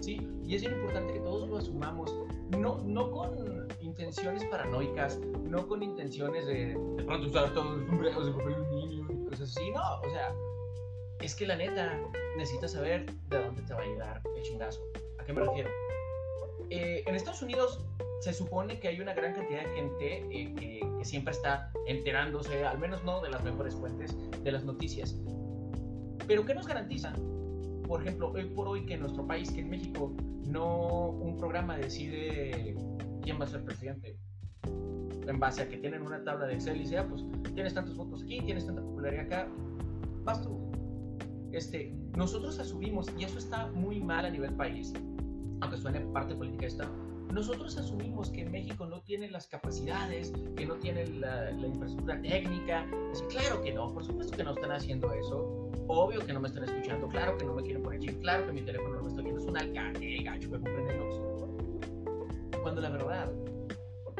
B: ¿sí? Y es bien importante que todos lo asumamos, no, no con intenciones paranoicas, no con intenciones de de pronto usar todos los sombreros de papel aluminio y cosas así, no, o sea, es que la neta necesitas saber de dónde te va a llegar el chingazo. ¿A qué me refiero? Eh, en Estados Unidos se supone que hay una gran cantidad de gente eh, que, que, siempre está enterándose, al menos no de las mejores fuentes, de las noticias. Pero ¿qué nos garantiza? Por ejemplo, hoy por hoy que en nuestro país, que en México, no un programa decide quién va a ser presidente en base a que tienen una tabla de Excel y sea, pues tienes tantos votos aquí, tienes tanta popularidad acá, vas tú. Este, nosotros asumimos, y eso está muy mal a nivel país, aunque suene parte política esta, nosotros asumimos que México no tiene las capacidades, que no tiene la, la infraestructura técnica. Claro que no, por supuesto que no están haciendo eso. Obvio que no me están escuchando, claro que no me quieren poner chip, claro que mi teléfono no me está viendo, es un alcalde, el gacho que compré en el Oxxo. Cuando la verdad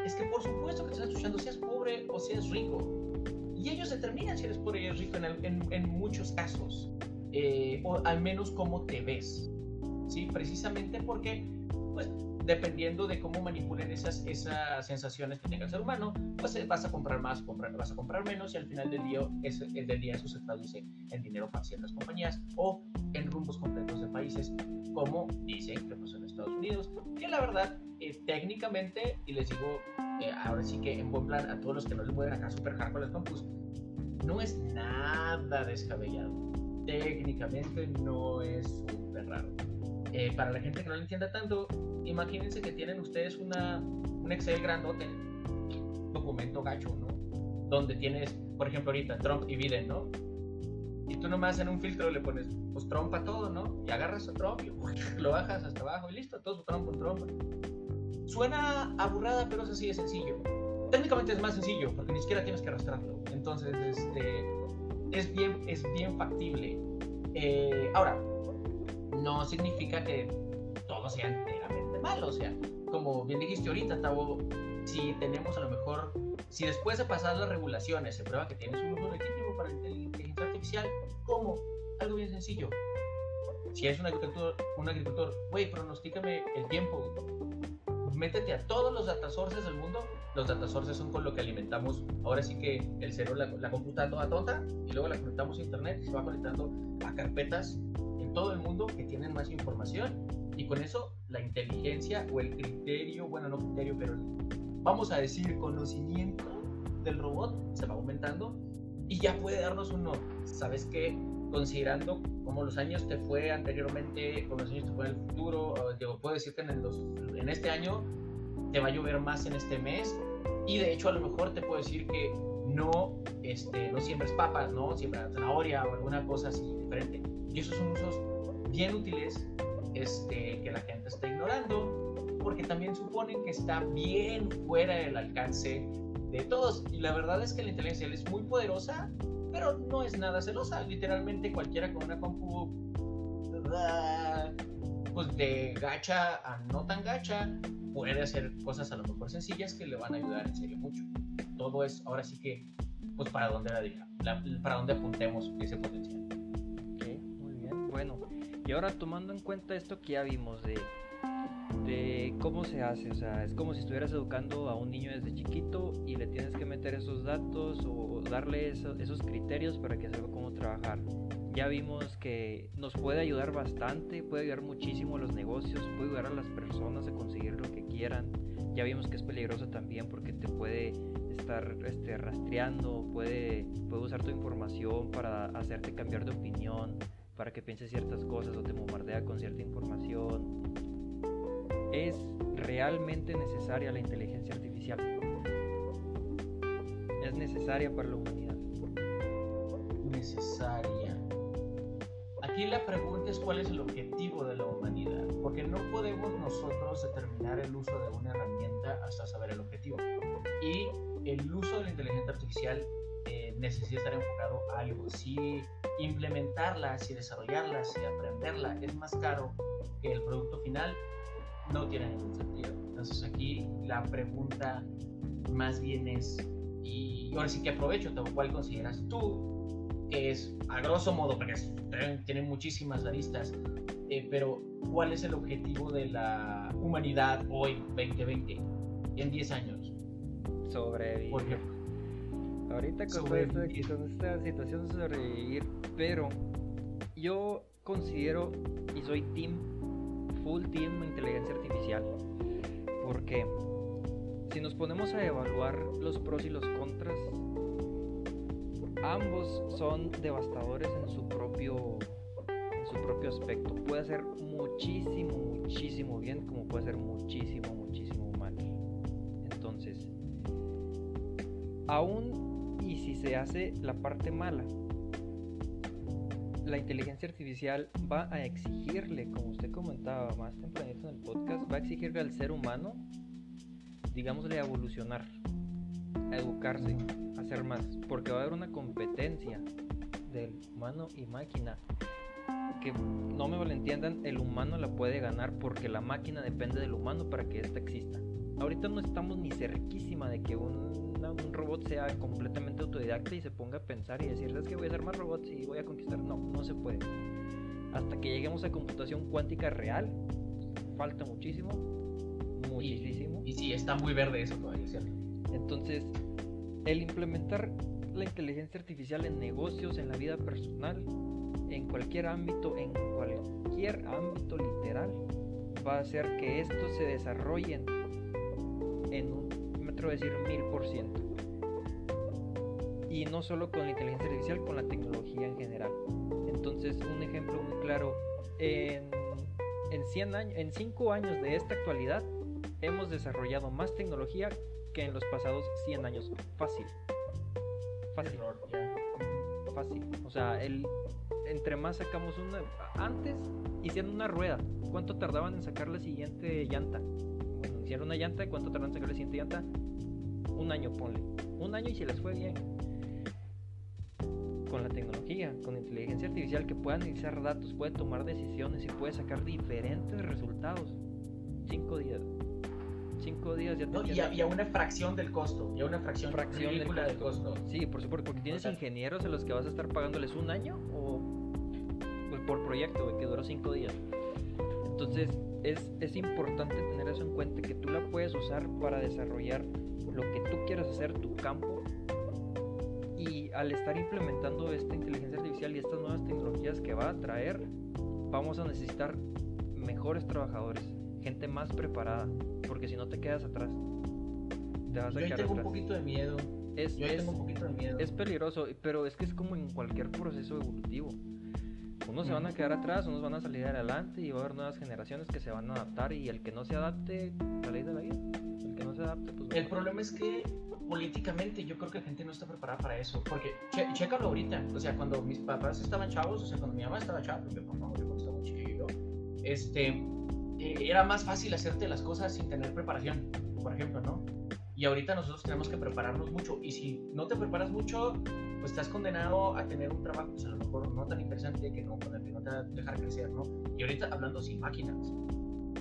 B: es que por supuesto que te están escuchando, seas pobre o seas rico. Y ellos determinan si eres pobre eres rico en, el, en, en muchos casos. Eh, o al menos cómo te ves. ¿Sí? Precisamente porque, pues, dependiendo de cómo manipulen esas, esas sensaciones que tenga el ser humano, pues eh, vas a comprar más, comprar, vas a comprar menos y al final del día, es, el del día eso se traduce en dinero para ciertas compañías o en rumbos completos de países, como dicen que pasó en Estados Unidos, que la verdad, eh, técnicamente, y les digo, eh, ahora sí que en buen plan a todos los que no les pueden acá super hardcore las compus, no es nada descabellado. Técnicamente no es súper raro. Eh, para la gente que no lo entienda tanto, imagínense que tienen ustedes una, un Excel grandote, documento gacho, ¿no? Donde tienes, por ejemplo, ahorita Trump y Biden, ¿no? Y tú nomás en un filtro le pones, pues Trump a todo, ¿no? Y agarras a Trump y lo bajas hasta abajo y listo, todo su Trump con Trump. Suena aburrada, pero es así de sencillo. Técnicamente es más sencillo, porque ni siquiera tienes que arrastrarlo. Entonces, este, es, bien, es bien factible. Eh, ahora, no significa que todo sea enteramente malo. O sea, como bien dijiste ahorita, Tavo, si tenemos a lo mejor, si después de pasar las regulaciones se prueba que tienes un uso legítimo para la inteligencia artificial, ¿cómo? Algo bien sencillo. Si es un agricultor, un agricultor, güey, pronostícame el tiempo. Métete a todos los data sources del mundo. Los data sources son con lo que alimentamos. Ahora sí que el cerebro la, la computa toda tonta y luego la conectamos a internet se va conectando a carpetas todo el mundo que tienen más información y con eso la inteligencia o el criterio, bueno, no criterio, pero vamos a decir conocimiento del robot se va aumentando y ya puede darnos uno, ¿sabes qué? Considerando como los años te fue anteriormente, como los años te fue en el futuro, digo, puedo decirte en, el dos, en este año te va a llover más en este mes y de hecho a lo mejor te puedo decir que no, este, no siembres papas, no siembras zanahoria o alguna cosa así diferente y esos son usos bien útiles este, que la gente está ignorando porque también suponen que está bien fuera del alcance de todos. Y la verdad es que la inteligencia es muy poderosa, pero no es nada celosa. Literalmente cualquiera con una compu pues de gacha a no tan gacha puede hacer cosas a lo mejor sencillas que le van a ayudar en serio mucho. Todo es ahora sí que pues para dónde la, para dónde apuntemos ese potencial.
A: Ok, muy bien. Bueno, y ahora tomando en cuenta esto que ya vimos de de cómo se hace, o sea, es como si estuvieras educando a un niño desde chiquito y le tienes que meter esos datos o darle esos criterios para que sepa cómo trabajar. Ya vimos que nos puede ayudar bastante, puede ayudar muchísimo a los negocios, puede ayudar a las personas a conseguir lo que quieran. Ya vimos que es peligroso también porque te puede estar este, rastreando, puede, puede usar tu información para hacerte cambiar de opinión, para que pienses ciertas cosas o te bombardea con cierta información. ¿Es realmente necesaria la inteligencia artificial? ¿Es necesaria para la humanidad?
B: Necesaria. Aquí la pregunta es cuál es el objetivo de la humanidad, porque no podemos nosotros determinar el uso de una herramienta hasta saber el objetivo. Y el uso de la inteligencia artificial eh, necesita estar enfocado a algo. Si implementarla, si desarrollarla, si aprenderla es más caro que el producto final, no tiene ningún sentido. Entonces aquí la pregunta más bien es, y ahora sí que aprovecho, ¿cuál consideras tú es, a grosso modo, porque tiene muchísimas aristas, eh, pero ¿cuál es el objetivo de la humanidad hoy, 2020, en 10 años?
A: Sobrevivir. Por ejemplo. Ahorita con, con esta situación sobrevivir, pero yo considero y soy team, full team inteligencia artificial, porque si nos ponemos a evaluar los pros y los contras, ambos son devastadores en su propio en su propio aspecto. Puede hacer muchísimo, muchísimo bien, como puede hacer muchísimo, muchísimo mal. Entonces, aún y si se hace la parte mala, la inteligencia artificial va a exigirle, como usted comentaba más temprano en el podcast, va a exigirle al ser humano, digámosle, a evolucionar, a educarse, hacer más, porque va a haber una competencia del humano y máquina. Que no me malentiendan, el humano la puede ganar porque la máquina depende del humano para que ésta exista. Ahorita no estamos ni cerquísima de que un, un robot sea completamente autodidacta y se ponga a pensar y decir, ¿sabes que voy a hacer más robots y voy a conquistar? No, no se puede. Hasta que lleguemos a computación cuántica real, falta muchísimo, muchísimo.
B: Y, y sí, está muy verde eso todavía, ¿cierto?
A: Entonces, el implementar la inteligencia artificial en negocios, en la vida personal, en cualquier ámbito, en cualquier ámbito literal, va a hacer que esto se desarrolle en un, a decir, mil por ciento. Y no solo con la inteligencia artificial, con la tecnología en general. Entonces, un ejemplo muy claro, en, en, 100 años, en 5 años de esta actualidad, hemos desarrollado más tecnología que en los pasados 100 años. Fácil. Fácil. Fácil. O sea, el, entre más sacamos una... Antes hicieron una rueda. ¿Cuánto tardaban en sacar la siguiente llanta? Bueno, hicieron una llanta. ¿Cuánto tardaban en sacar la siguiente llanta? Un año, ponle. Un año y se les fue bien. Con la tecnología, con inteligencia artificial que puede analizar datos, puede tomar decisiones y puede sacar diferentes resultados. Cinco días cinco días ya
B: no, y, a, una fracción del costo, y a una fracción, fracción del costo.
A: Sí, por supuesto, porque tienes ingenieros en los que vas a estar pagándoles un año o pues, por proyecto que duró cinco días. Entonces es, es importante tener eso en cuenta, que tú la puedes usar para desarrollar lo que tú quieras hacer, tu campo. Y al estar implementando esta inteligencia artificial y estas nuevas tecnologías que va a traer, vamos a necesitar mejores trabajadores, gente más preparada, porque si no te quedas atrás,
B: te vas a Yo tengo un poquito de miedo.
A: Es, Yo tengo un poquito de miedo. Es peligroso, pero es que es como en cualquier proceso evolutivo. Unos se van a quedar atrás, unos van a salir adelante y va a haber nuevas generaciones que se van a adaptar y el que no se adapte, la ley de la vida. El que no se adapte, pues...
B: El problema es que políticamente yo creo que la gente no está preparada para eso. Porque, che, chécalo ahorita, o sea, cuando mis papás estaban chavos, o sea, cuando mi mamá estaba chava, porque papá yo cuando estaba chiquito, este, eh, era más fácil hacerte las cosas sin tener preparación, por ejemplo, ¿no? Y ahorita nosotros tenemos que prepararnos mucho. Y si no te preparas mucho, pues estás condenado a tener un trabajo, pues a lo mejor no tan interesante que no, con el que no te va a dejar crecer, ¿no? Y ahorita hablando sin máquinas.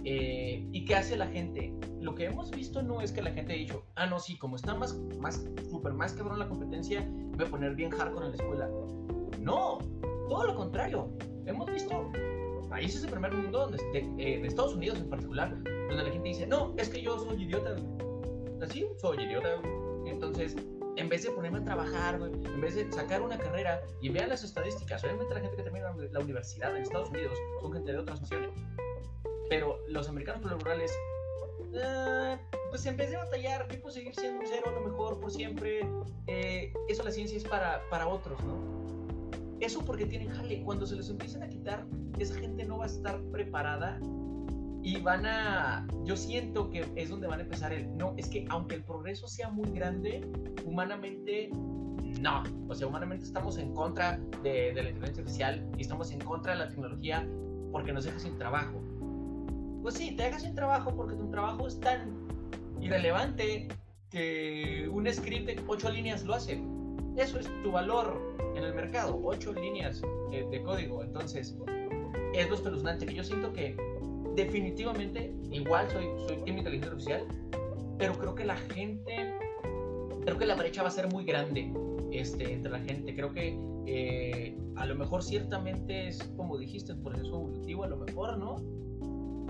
B: Eh, ¿Y qué hace la gente? Lo que hemos visto no es que la gente ha dicho, ah, no, sí, como está más, más, súper más cabrón la competencia, voy a poner bien hardcore en la escuela. No, todo lo contrario. Hemos visto países de primer mundo, de, eh, de Estados Unidos en particular, donde la gente dice, no, es que yo soy idiota. Así, soy idiota. Entonces, en vez de ponerme a trabajar, en vez de sacar una carrera, y vean las estadísticas, obviamente la gente que termina la universidad en Estados Unidos son gente de otras naciones, pero los americanos plurales, uh, pues en vez de batallar, tipo seguir siendo un cero, lo mejor por siempre, eh, eso la ciencia es para, para otros, ¿no? Eso porque tienen jale. Cuando se les empiecen a quitar, esa gente no va a estar preparada y van a, yo siento que es donde van a empezar el, no, es que aunque el progreso sea muy grande, humanamente no, o sea, humanamente estamos en contra de, de la inteligencia artificial y estamos en contra de la tecnología porque nos deja sin trabajo. Pues sí, te deja sin trabajo porque tu trabajo es tan irrelevante que un script de ocho líneas lo hace. Eso es tu valor en el mercado, ocho líneas de, de código. Entonces, es lo espeluznante que yo siento que definitivamente, igual soy, soy team inteligencia artificial, pero creo que la gente, creo que la brecha va a ser muy grande este, entre la gente. Creo que eh, a lo mejor ciertamente es, como dijiste, el proceso evolutivo, a lo mejor, ¿no?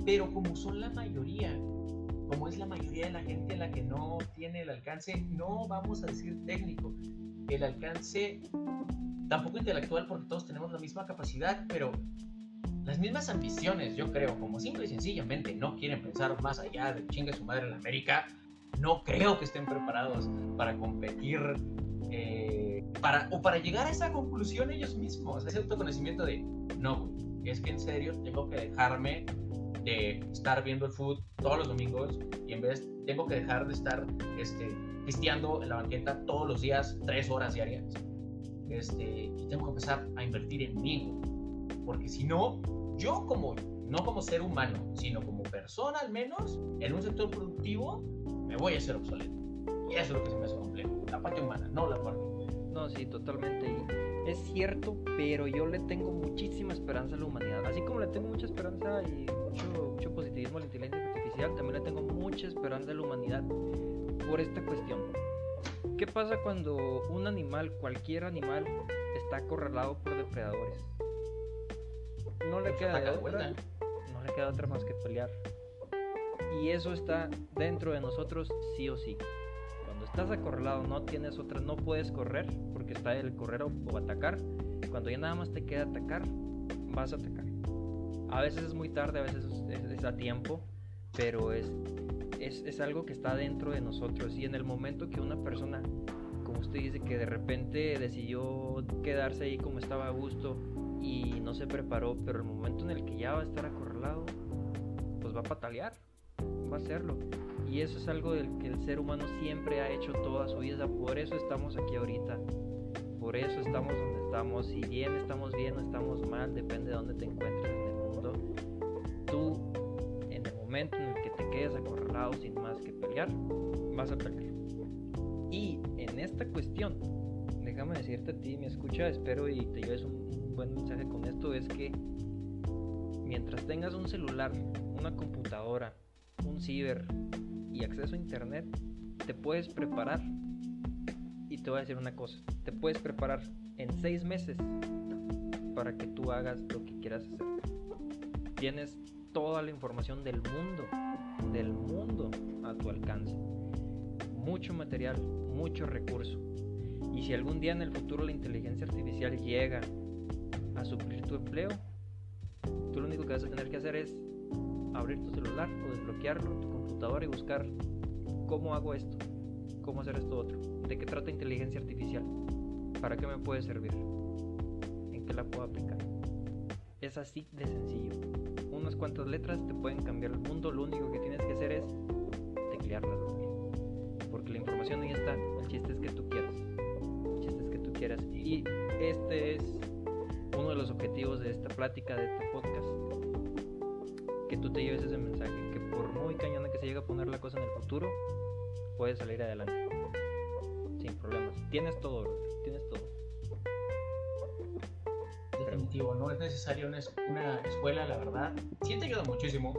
B: Pero como son la mayoría, como es la mayoría de la gente la que no tiene el alcance, no vamos a decir técnico, el alcance tampoco intelectual porque todos tenemos la misma capacidad, pero las mismas ambiciones, yo creo, como simple y sencillamente no quieren pensar más allá de chingue su madre en América, no creo que estén preparados para competir eh, para, o para llegar a esa conclusión ellos mismos, ese autoconocimiento de, no, es que en serio tengo que dejarme de estar viendo el food todos los domingos y en vez tengo que dejar de estar este, pisteando en la banqueta todos los días, tres horas diarias. Este, y tengo que empezar a invertir en mí, porque si no, yo como, no como ser humano, sino como persona al menos, en un sector productivo, me voy a hacer obsoleto. Y eso es lo que se me hace complejo, la parte humana, no la parte.
A: No, sí, totalmente. Es cierto, pero yo le tengo muchísima esperanza a la humanidad. Así como le tengo mucha esperanza y mucho, mucho positivismo a la inteligencia artificial, también le tengo mucha esperanza a la humanidad por esta cuestión. ¿Qué pasa cuando un animal, cualquier animal, está acorralado por depredadores? No le queda otra, no le queda otra más que pelear. Y eso está dentro de nosotros sí o sí. Cuando estás acorralado no tienes otra, no puedes correr porque está el correr o, atacar. Cuando ya nada más te queda atacar, vas a atacar. A veces es muy tarde, a veces es, a tiempo, pero es, es, es algo que está dentro de nosotros. Y en el momento que una persona, como usted dice, que de repente decidió quedarse ahí como estaba a gusto, y no se preparó, pero el momento en el que ya va a estar acorralado, pues va a patalear, va a hacerlo. Y eso es algo del que el ser humano siempre ha hecho toda su vida, por eso estamos aquí ahorita, por eso estamos donde estamos, si bien estamos bien o estamos mal, depende de dónde te encuentres en el mundo, tú en el momento en el que te quedes acorralado sin más que pelear, vas a pelear. Y en esta cuestión, déjame decirte a ti, me escucha, espero y te lleves un buen mensaje con esto es que mientras tengas un celular, una computadora, un ciber y acceso a internet, te puedes preparar. Y te voy a decir una cosa, te puedes preparar en seis meses para que tú hagas lo que quieras hacer. Tienes toda la información del mundo, del mundo a tu alcance. Mucho material, mucho recurso. Y si algún día en el futuro la inteligencia artificial llega a suplir tu empleo, tú lo único que vas a tener que hacer es abrir tu celular o desbloquearlo, tu computadora y buscar cómo hago esto, cómo hacer esto otro, de qué trata inteligencia artificial, para qué me puede servir, en qué la puedo aplicar. Es así de sencillo. Unas cuantas letras te pueden cambiar el mundo, lo único que tienes que hacer es teclearlas. Porque la información ahí está, el chiste es que tú quieras. Y este es uno de los objetivos de esta plática, de este podcast, que tú te lleves ese mensaje, que por muy cañona que se llegue a poner la cosa en el futuro, puedes salir adelante. Sin problemas. Tienes todo, tienes todo.
B: Definitivo, no es necesario una, una escuela, la verdad. Sí te ayuda muchísimo,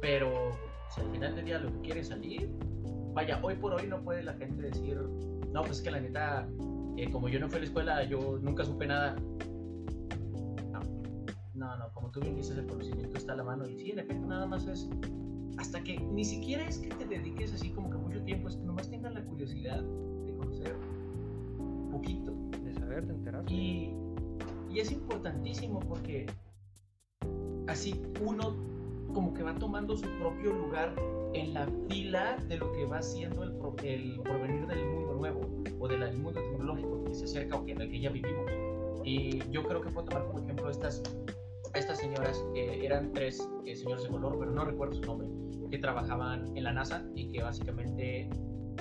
B: pero si al final del día lo que quieres salir, vaya, hoy por hoy no puede la gente decir, no, pues es que la neta, eh, como yo no fui a la escuela, yo nunca supe nada. No, no, no, como tú bien dices, el conocimiento está a la mano y sí, en efecto, nada más es hasta que ni siquiera es que te dediques así como que mucho tiempo, es que nomás tengas la curiosidad de conocer un poquito.
A: De saber, de enterar.
B: Y, y es importantísimo porque así uno como que va tomando su propio lugar en la fila de lo que va siendo el, el porvenir del mundo nuevo o del mundo tecnológico que se acerca o en el que ya vivimos. Y yo creo que puedo tomar como ejemplo estas, estas señoras, que eran tres eh, señores de color, pero no recuerdo su nombre, que trabajaban en la NASA y que básicamente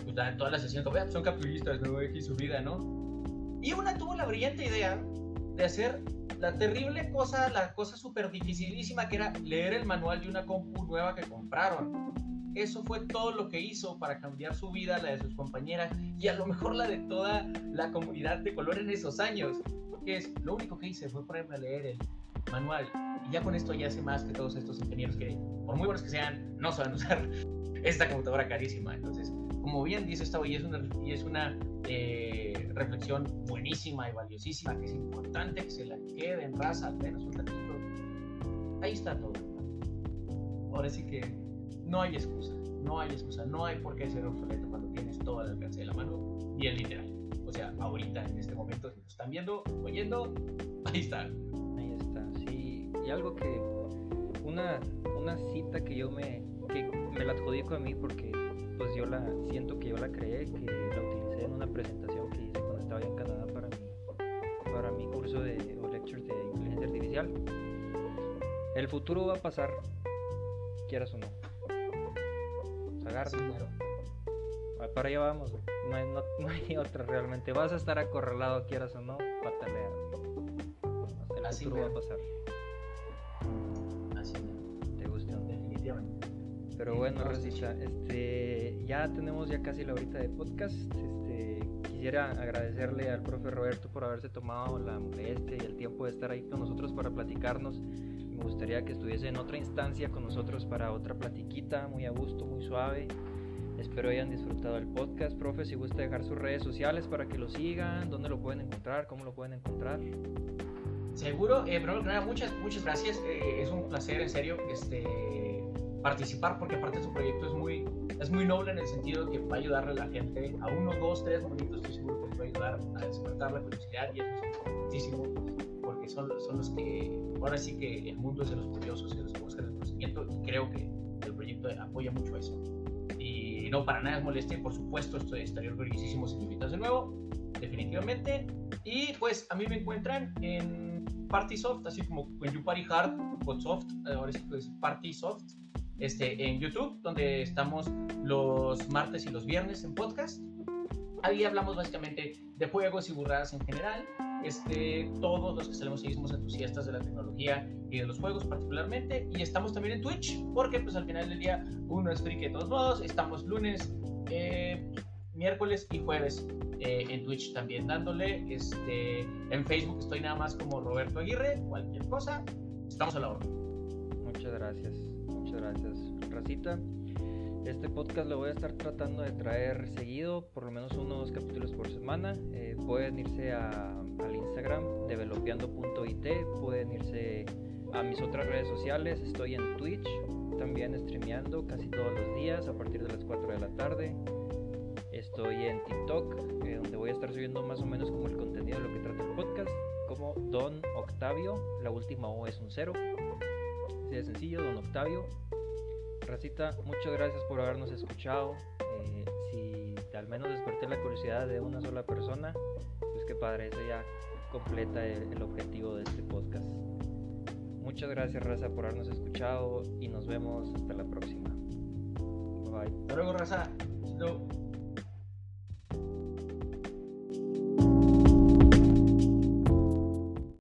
B: pues, todas las sesiones, como, son capitalistas, no y su vida, ¿no? Y una tuvo la brillante idea de hacer la terrible cosa, la cosa súper dificilísima que era leer el manual de una compu nueva que compraron. Eso fue todo lo que hizo para cambiar su vida, la de sus compañeras y a lo mejor la de toda la comunidad de color en esos años. Que es, lo único que hice fue ponerme a leer el manual y ya con esto ya sé más que todos estos ingenieros que, por muy buenos que sean, no saben usar esta computadora carísima. Entonces, como bien dice esta y es una, y es una eh, reflexión buenísima y valiosísima, que es importante que se la quede en raza al menos un ratito. Ahí está todo. Ahora sí que no hay excusa, no hay excusa, no hay por qué ser obsoleto cuando tienes todo al alcance de la mano, el literal. O sea, ahorita, en este momento, si lo están viendo, oyendo, ahí está.
A: Ahí está, sí. Y algo que, una, una cita que yo me, que me la adjudico a mí porque pues yo la siento que yo la creé, que la utilicé en una presentación que hice cuando estaba en Canadá para mi, para mi curso de o lectures de inteligencia artificial. El futuro va a pasar, quieras o no. Agarra. Para allá vamos, no hay, no, no hay, otra realmente. Vas a estar acorralado, quieras o no, patalea. El
B: Así
A: futuro va a pasar. Pero bueno, Rosita, este, ya tenemos ya casi la horita de podcast. Este, quisiera agradecerle al profe Roberto por haberse tomado la molestia y el tiempo de estar ahí con nosotros para platicarnos. Me gustaría que estuviese en otra instancia con nosotros para otra platiquita, muy a gusto, muy suave. Espero hayan disfrutado el podcast, profe. Si gusta dejar sus redes sociales para que lo sigan, dónde lo pueden encontrar, cómo lo pueden encontrar.
B: Seguro, eh, muchas, muchas gracias. eh, es un placer, en serio, este, participar porque aparte su proyecto es muy, es muy noble en el sentido de que va a ayudarle a la gente a unos dos, tres momentos. Estoy seguro que va a ayudar a despertar la curiosidad y eso es importantísimo porque son, son los que, ahora sí que el mundo es de los curiosos y de los que buscan el conocimiento y creo que el proyecto apoya mucho eso. Y no, para nada es molestia, y por supuesto estoy, estaría orgullosísimo si me invitas de nuevo, definitivamente. Y pues a mí me encuentran en Partysoft, así como en You Party Hard con Soft, ahora sí que es Partysoft, este, en YouTube, donde estamos los martes y los viernes en podcast. Ahí hablamos básicamente de juegos y burradas en general. Este, todos los que salimos ahí somos entusiastas de la tecnología y de los juegos particularmente. Y estamos también en Twitch, porque pues al final del día uno es friki de todos modos. Estamos lunes, eh, miércoles y jueves eh, en Twitch también dándole. Este, en Facebook estoy nada más como Roberto Aguirre, cualquier cosa. Estamos a la hora.
A: Muchas gracias, gracias, Racita. Este podcast lo voy a estar tratando de traer seguido, por lo menos uno o dos capítulos por semana. Eh, pueden irse a- al Instagram, developeando.it, pueden irse a mis otras redes sociales, estoy en Twitch, también streameando casi todos los días a partir de las 4 de la tarde. Estoy en TikTok, eh, donde voy a estar subiendo más o menos como el contenido de lo que trata el podcast, como Don Octavio, la última O es un cero. Así de sencillo, Don Octavio. Racita, muchas gracias por habernos escuchado. Eh, si al menos desperté la curiosidad de una sola persona, pues qué padre, eso ya completa el, objetivo de este podcast. Muchas gracias, Raza, por habernos escuchado y nos vemos hasta la próxima. Bye.
B: Hasta luego, raza.